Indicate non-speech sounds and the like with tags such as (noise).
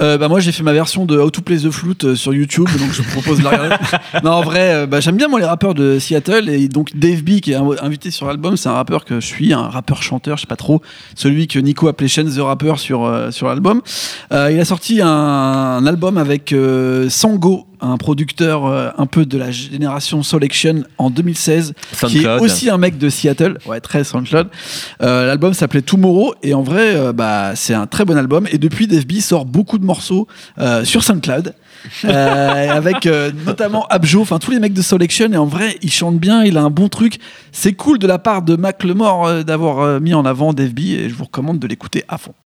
Euh, bah moi j'ai fait ma version de How to Play the Flute euh, sur YouTube, donc je vous propose de la regarder. (laughs) non en vrai, euh, bah, j'aime bien moi les rappeurs de Seattle et donc Dave B qui est inv- invité sur l'album, c'est un rappeur que je suis, un rappeur chanteur, je sais pas trop, celui que Nico appelait Shane the Rapper sur euh, sur l'album. Euh, il a sorti un, un album avec euh, Sango, un producteur euh, un peu de la génération Soul Action en 2016, qui est aussi un mec de Seattle, ouais très SoundCloud. Euh, L'album s'appelait Tomorrow et en vrai, euh, bah, c'est un très bon album. Et depuis, Dave B sort beaucoup de morceaux euh, sur SoundCloud, euh, avec euh, notamment Abjo, enfin tous les mecs de Soul Action. Et en vrai, il chante bien, il a un bon truc. C'est cool de la part de Mac Lemore d'avoir mis en avant Dave B et je vous recommande de l'écouter à fond.